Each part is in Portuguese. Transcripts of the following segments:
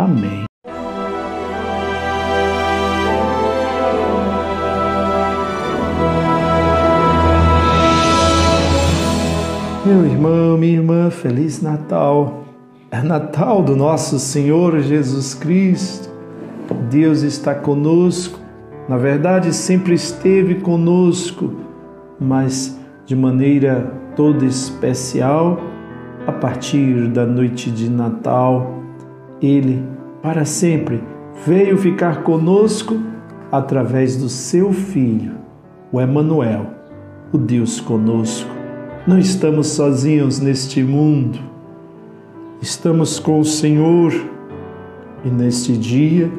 Amém. Meu irmão, minha irmã, Feliz Natal. É Natal do nosso Senhor Jesus Cristo. Deus está conosco. Na verdade, sempre esteve conosco, mas de maneira toda especial a partir da noite de Natal ele, para sempre, veio ficar conosco através do seu Filho, o Emanuel, o Deus conosco. Não estamos sozinhos neste mundo. Estamos com o Senhor e neste dia,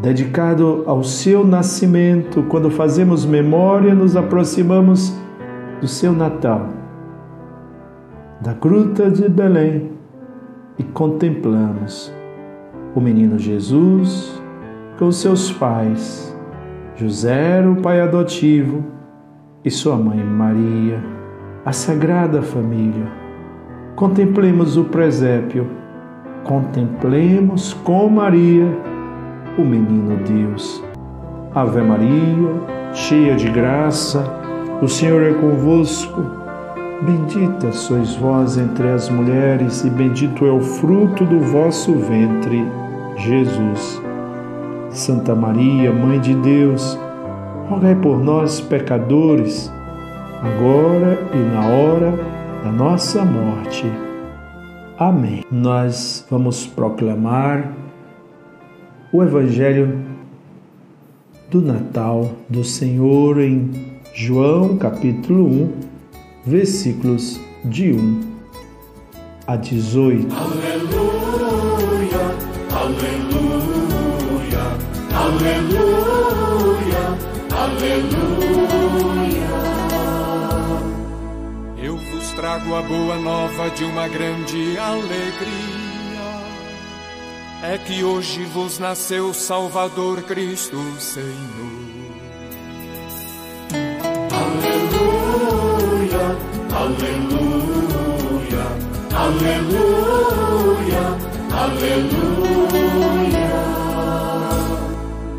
dedicado ao seu nascimento, quando fazemos memória, nos aproximamos do seu Natal, da gruta de Belém e contemplamos o menino Jesus com seus pais, José, o pai adotivo, e sua mãe Maria, a Sagrada Família. Contemplemos o presépio, contemplemos com Maria o menino Deus. Ave Maria, cheia de graça, o Senhor é convosco. Bendita sois vós entre as mulheres, e bendito é o fruto do vosso ventre, Jesus. Santa Maria, Mãe de Deus, rogai por nós, pecadores, agora e na hora da nossa morte. Amém. Nós vamos proclamar o Evangelho do Natal do Senhor em João, capítulo 1 versículos de 1 a 18. Aleluia, aleluia, aleluia, aleluia. Eu vos trago a boa nova de uma grande alegria. É que hoje vos nasceu Salvador Cristo Senhor. Aleluia, aleluia, aleluia.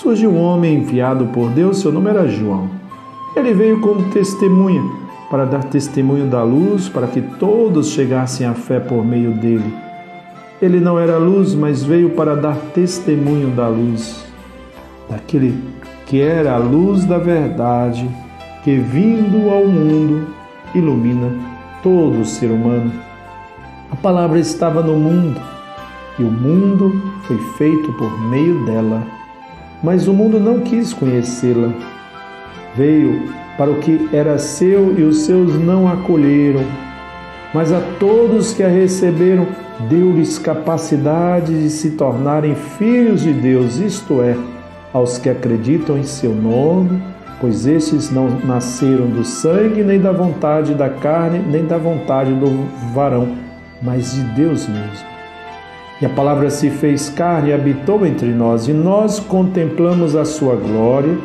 Surge um homem enviado por Deus, seu nome era João. Ele veio como testemunha, para dar testemunho da luz, para que todos chegassem à fé por meio dele. Ele não era luz, mas veio para dar testemunho da luz, daquele que era a luz da verdade, que vindo ao mundo ilumina todo o ser humano. A palavra estava no mundo e o mundo foi feito por meio dela, mas o mundo não quis conhecê-la. Veio para o que era seu e os seus não acolheram, mas a todos que a receberam, deu-lhes capacidade de se tornarem filhos de Deus, isto é, aos que acreditam em seu nome pois estes não nasceram do sangue, nem da vontade da carne, nem da vontade do varão, mas de Deus mesmo. E a palavra se fez carne e habitou entre nós, e nós contemplamos a sua glória,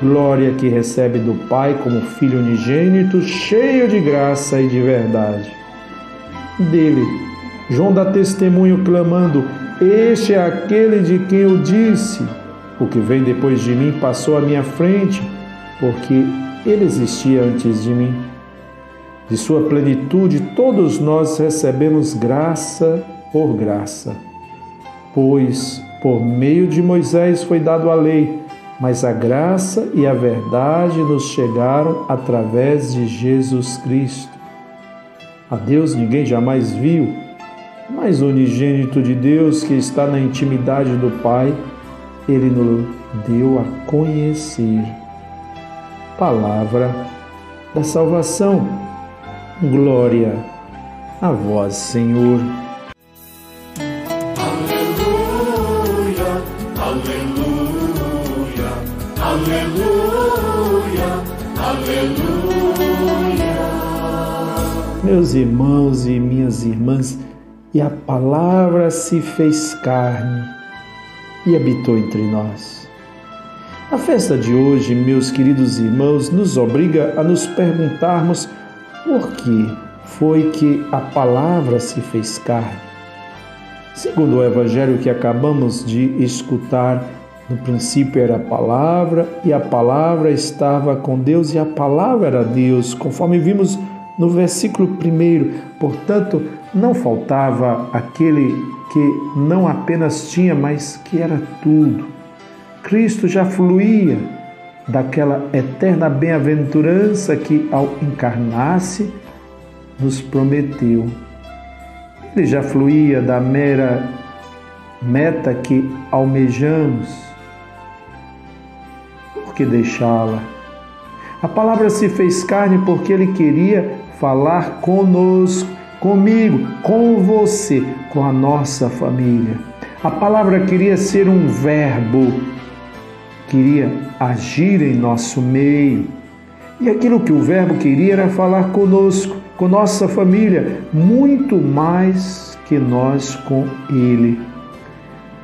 glória que recebe do Pai como Filho unigênito, cheio de graça e de verdade. Dele, João dá testemunho clamando: Este é aquele de quem eu disse: O que vem depois de mim passou à minha frente porque ele existia antes de mim. De sua plenitude, todos nós recebemos graça por graça. Pois por meio de Moisés foi dado a lei, mas a graça e a verdade nos chegaram através de Jesus Cristo. A Deus ninguém jamais viu, mas o unigênito de Deus que está na intimidade do Pai, ele nos deu a conhecer. Palavra da salvação. Glória a vós, Senhor. Meus irmãos e minhas irmãs, e a palavra se fez carne e habitou entre nós. A festa de hoje, meus queridos irmãos, nos obriga a nos perguntarmos por que foi que a palavra se fez carne. Segundo o evangelho que acabamos de escutar, no princípio era a palavra, e a palavra estava com Deus, e a palavra era Deus, conforme vimos no versículo 1. Portanto, não faltava aquele que não apenas tinha, mas que era tudo. Cristo já fluía daquela eterna bem-aventurança que, ao encarnar-se, nos prometeu. Ele já fluía da mera meta que almejamos que deixá-la? A palavra se fez carne porque ele queria falar conosco, comigo, com você, com a nossa família. A palavra queria ser um verbo, queria agir em nosso meio. E aquilo que o verbo queria era falar conosco, com nossa família, muito mais que nós com ele.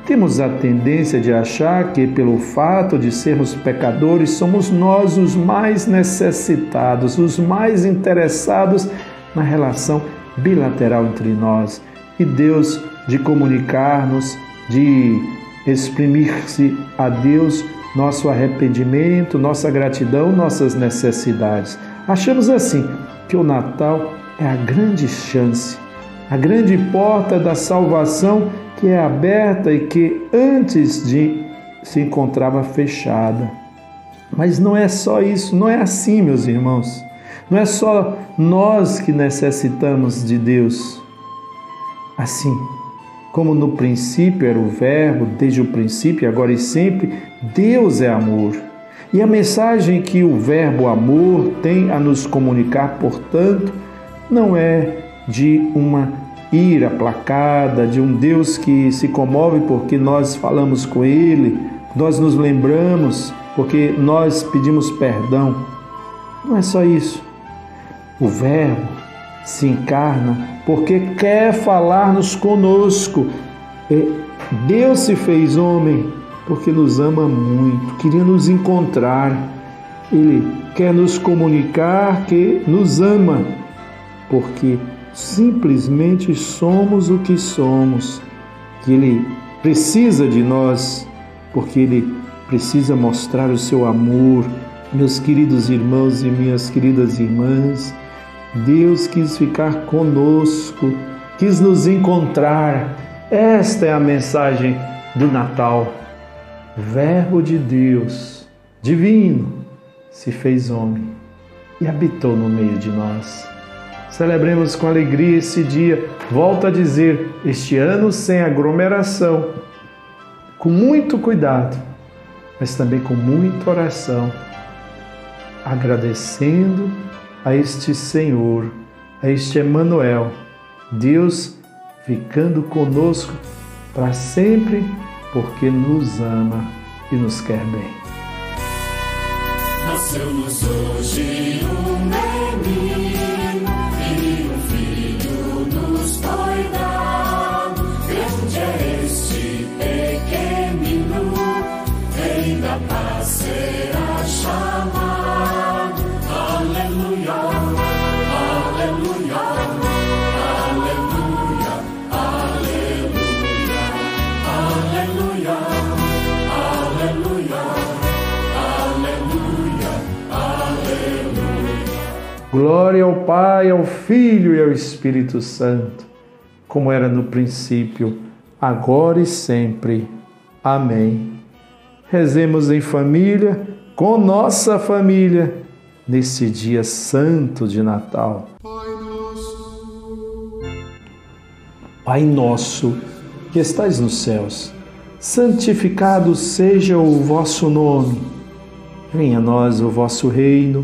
Temos a tendência de achar que, pelo fato de sermos pecadores, somos nós os mais necessitados, os mais interessados na relação bilateral entre nós e Deus, de comunicar-nos, de exprimir-se a Deus nosso arrependimento, nossa gratidão, nossas necessidades. Achamos assim que o Natal é a grande chance, a grande porta da salvação que é aberta e que antes de se encontrava fechada. Mas não é só isso, não é assim, meus irmãos. Não é só nós que necessitamos de Deus. Assim, como no princípio era o Verbo, desde o princípio, agora e sempre, Deus é amor. E a mensagem que o Verbo amor tem a nos comunicar, portanto, não é de uma ira aplacada, de um Deus que se comove porque nós falamos com Ele, nós nos lembramos porque nós pedimos perdão. Não é só isso. O Verbo se encarna porque quer falar-nos conosco. Deus se fez homem porque nos ama muito, queria nos encontrar. Ele quer nos comunicar que nos ama, porque simplesmente somos o que somos, que Ele precisa de nós, porque Ele precisa mostrar o seu amor. Meus queridos irmãos e minhas queridas irmãs, Deus quis ficar conosco, quis nos encontrar. Esta é a mensagem do Natal. Verbo de Deus, divino, se fez homem e habitou no meio de nós. Celebremos com alegria esse dia. Volto a dizer, este ano sem aglomeração, com muito cuidado, mas também com muita oração, agradecendo a este Senhor, a este Emanuel, Deus ficando conosco para sempre, porque nos ama e nos quer bem. Nasceu-nos hoje um Glória ao Pai, ao Filho e ao Espírito Santo, como era no princípio, agora e sempre. Amém. Rezemos em família, com nossa família, nesse dia santo de Natal. Pai nosso, que estais nos céus, santificado seja o vosso nome. Venha a nós o vosso reino.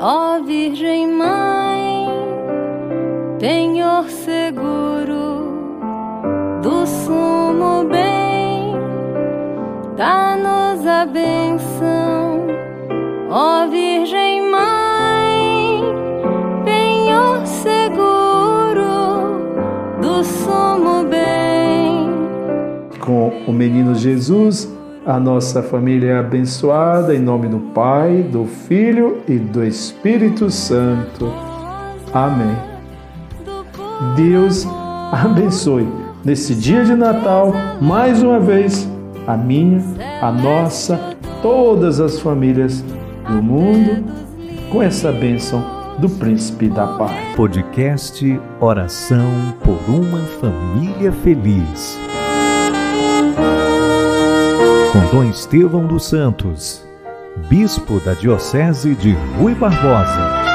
ó Virgem Mãe, penhor seguro do sumo bem. Dá-nos a benção, ó Virgem Mãe, penhor seguro do sumo bem. Com o menino Jesus, a nossa família é abençoada em nome do Pai, do Filho e do Espírito Santo. Amém. Deus abençoe nesse dia de Natal mais uma vez a minha, a nossa, todas as famílias do mundo com essa bênção do Príncipe da Paz. Podcast Oração por uma Família Feliz. Com Dom Estevão dos Santos, Bispo da Diocese de Rui Barbosa.